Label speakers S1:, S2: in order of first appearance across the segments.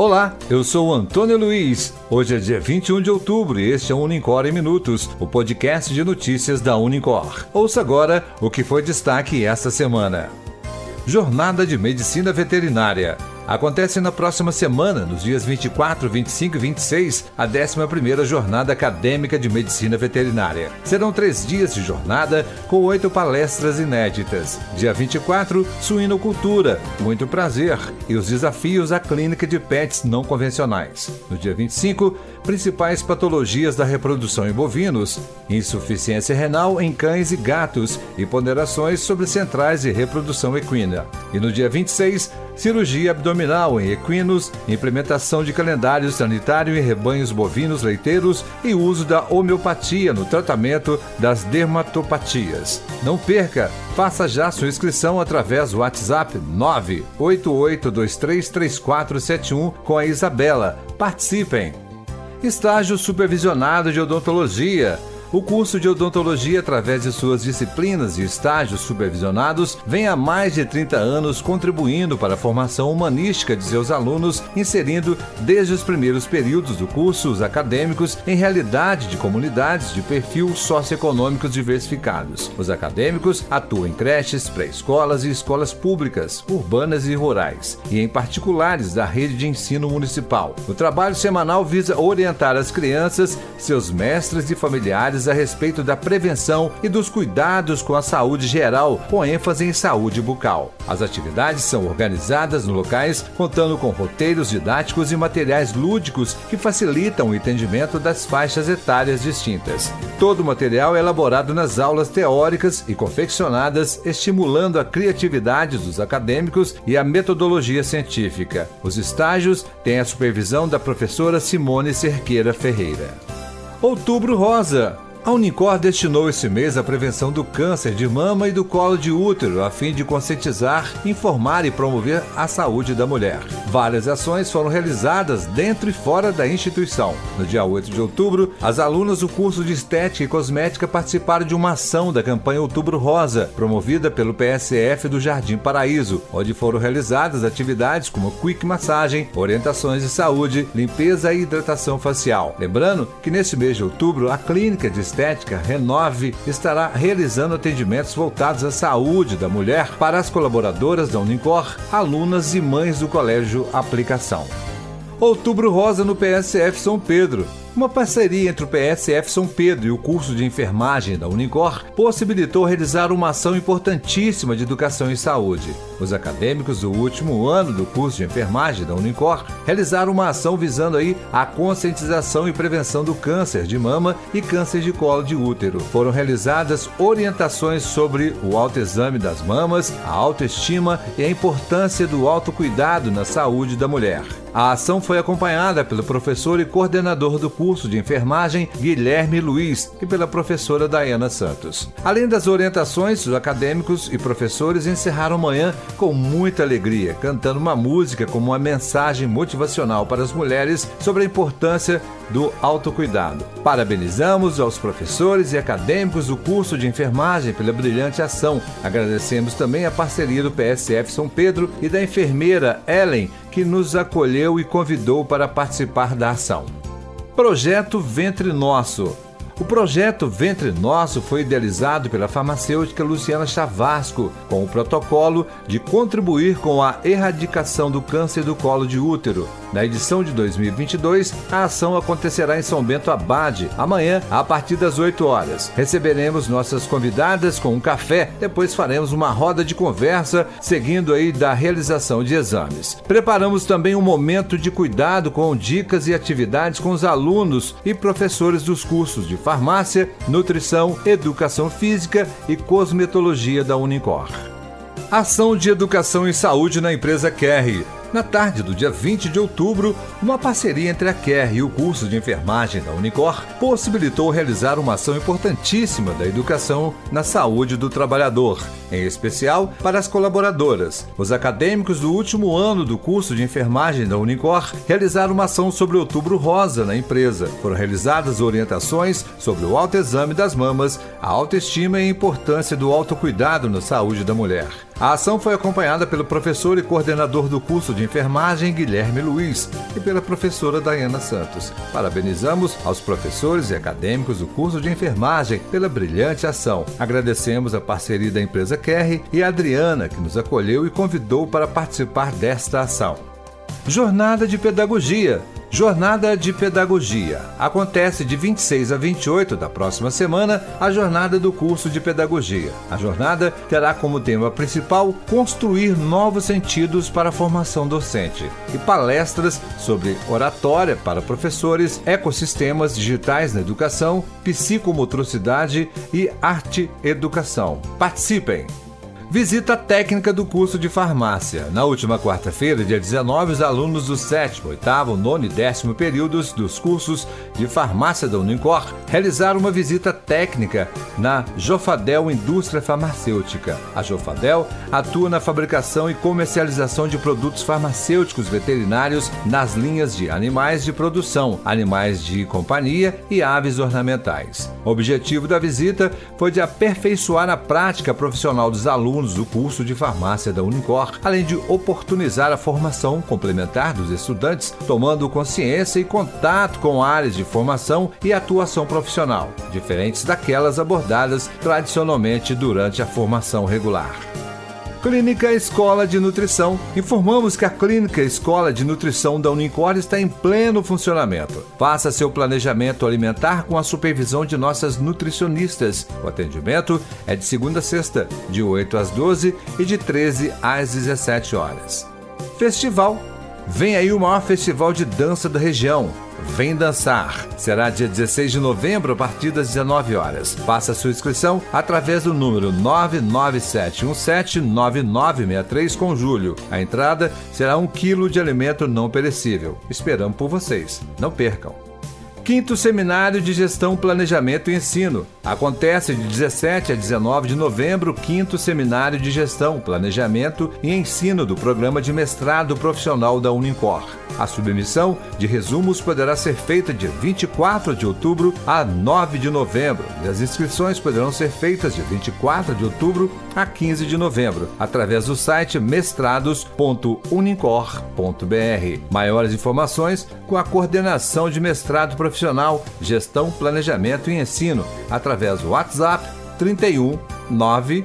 S1: Olá, eu sou Antônio Luiz. Hoje é dia 21 de outubro e este é o Unicor em Minutos, o podcast de notícias da Unicor. Ouça agora o que foi destaque esta semana. Jornada de Medicina Veterinária. Acontece na próxima semana, nos dias 24, 25 e 26, a 11ª Jornada Acadêmica de Medicina Veterinária. Serão três dias de jornada com oito palestras inéditas. Dia 24, Suinocultura, Muito Prazer e os desafios à clínica de pets não convencionais. No dia 25, principais patologias da reprodução em bovinos, insuficiência renal em cães e gatos e ponderações sobre centrais de reprodução equina. E no dia 26, cirurgia abdominal em equinos, implementação de calendário sanitário em rebanhos bovinos leiteiros e uso da homeopatia no tratamento das dermatopatias. Não perca, faça já sua inscrição através do WhatsApp 988233471 com a Isabela. Participem! Estágio supervisionado de odontologia o curso de odontologia, através de suas disciplinas e estágios supervisionados, vem há mais de 30 anos contribuindo para a formação humanística de seus alunos, inserindo desde os primeiros períodos do curso os acadêmicos em realidade de comunidades de perfil socioeconômicos diversificados. Os acadêmicos atuam em creches, pré-escolas e escolas públicas, urbanas e rurais, e em particulares da rede de ensino municipal. O trabalho semanal visa orientar as crianças, seus mestres e familiares a respeito da prevenção e dos cuidados com a saúde geral, com ênfase em saúde bucal. As atividades são organizadas no locais contando com roteiros didáticos e materiais lúdicos que facilitam o entendimento das faixas etárias distintas. Todo o material é elaborado nas aulas teóricas e confeccionadas, estimulando a criatividade dos acadêmicos e a metodologia científica. Os estágios têm a supervisão da professora Simone Cerqueira Ferreira. Outubro Rosa a Unicor destinou esse mês à prevenção do câncer de mama e do colo de útero, a fim de conscientizar, informar e promover a saúde da mulher. Várias ações foram realizadas dentro e fora da instituição. No dia 8 de outubro, as alunas do curso de Estética e Cosmética participaram de uma ação da campanha Outubro Rosa, promovida pelo PSF do Jardim Paraíso, onde foram realizadas atividades como quick massagem, orientações de saúde, limpeza e hidratação facial. Lembrando que neste mês de outubro, a clínica de Estética Renove estará realizando atendimentos voltados à saúde da mulher para as colaboradoras da Unicor, alunas e mães do Colégio Aplicação. Outubro Rosa no PSF São Pedro. Uma parceria entre o PSF São Pedro e o curso de enfermagem da Unicor possibilitou realizar uma ação importantíssima de educação e saúde. Os acadêmicos do último ano do curso de enfermagem da Unicor realizaram uma ação visando aí a conscientização e prevenção do câncer de mama e câncer de colo de útero. Foram realizadas orientações sobre o autoexame das mamas, a autoestima e a importância do autocuidado na saúde da mulher. A ação foi acompanhada pelo professor e coordenador do curso de enfermagem Guilherme Luiz e pela professora Dayana Santos. Além das orientações, os acadêmicos e professores encerraram manhã com muita alegria, cantando uma música como uma mensagem motivacional para as mulheres sobre a importância do autocuidado. Parabenizamos aos professores e acadêmicos do curso de enfermagem pela brilhante ação. Agradecemos também a parceria do PSF São Pedro e da enfermeira Ellen, que nos acolheu e convidou para participar da ação. Projeto Ventre Nosso o projeto Ventre Nosso foi idealizado pela farmacêutica Luciana Chavasco, com o protocolo de contribuir com a erradicação do câncer do colo de útero. Na edição de 2022, a ação acontecerá em São Bento Abade, amanhã, a partir das 8 horas. Receberemos nossas convidadas com um café, depois faremos uma roda de conversa, seguindo aí da realização de exames. Preparamos também um momento de cuidado com dicas e atividades com os alunos e professores dos cursos de farmácia, nutrição, educação física e cosmetologia da Unicor. Ação de Educação e Saúde na empresa Kerry. Na tarde do dia 20 de outubro, uma parceria entre a Kerry e o curso de enfermagem da Unicor possibilitou realizar uma ação importantíssima da educação na saúde do trabalhador. Em especial para as colaboradoras. Os acadêmicos do último ano do curso de enfermagem da Unicor realizaram uma ação sobre Outubro Rosa na empresa. Foram realizadas orientações sobre o autoexame das mamas, a autoestima e a importância do autocuidado na saúde da mulher. A ação foi acompanhada pelo professor e coordenador do curso de enfermagem, Guilherme Luiz, e pela professora Dayana Santos. Parabenizamos aos professores e acadêmicos do curso de enfermagem pela brilhante ação. Agradecemos a parceria da empresa Kerry e Adriana, que nos acolheu e convidou para participar desta ação. Jornada de Pedagogia Jornada de Pedagogia. Acontece de 26 a 28 da próxima semana a jornada do curso de Pedagogia. A jornada terá como tema principal construir novos sentidos para a formação docente e palestras sobre oratória para professores, ecossistemas digitais na educação, psicomotricidade e arte educação. Participem! Visita técnica do curso de farmácia. Na última quarta-feira, dia 19, os alunos do 7, 8, 9 e 10 períodos dos cursos de farmácia da Unicor realizaram uma visita técnica na Jofadel Indústria Farmacêutica. A Jofadel atua na fabricação e comercialização de produtos farmacêuticos veterinários nas linhas de animais de produção, animais de companhia e aves ornamentais. O objetivo da visita foi de aperfeiçoar a prática profissional dos alunos alunos do curso de farmácia da Unicor, além de oportunizar a formação complementar dos estudantes, tomando consciência e contato com áreas de formação e atuação profissional, diferentes daquelas abordadas tradicionalmente durante a formação regular. Clínica Escola de Nutrição. Informamos que a Clínica Escola de Nutrição da Unicor está em pleno funcionamento. Faça seu planejamento alimentar com a supervisão de nossas nutricionistas. O atendimento é de segunda a sexta, de 8 às 12 e de 13 às 17 horas. Festival. Vem aí o maior festival de dança da região. Vem Dançar. Será dia 16 de novembro, a partir das 19 horas. Faça sua inscrição através do número 997179963 com Júlio. A entrada será um quilo de alimento não perecível. Esperamos por vocês. Não percam. Quinto Seminário de Gestão, Planejamento e Ensino. Acontece de 17 a 19 de novembro quinto Seminário de Gestão, Planejamento e Ensino do Programa de Mestrado Profissional da Unicor. A submissão de resumos poderá ser feita de 24 de outubro a 9 de novembro e as inscrições poderão ser feitas de 24 de outubro a 15 de novembro através do site mestrados.unicor.br. Maiores informações com a coordenação de mestrado profissional, gestão, planejamento e ensino através do WhatsApp 31 9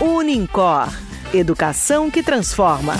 S2: Unicor Educação que transforma.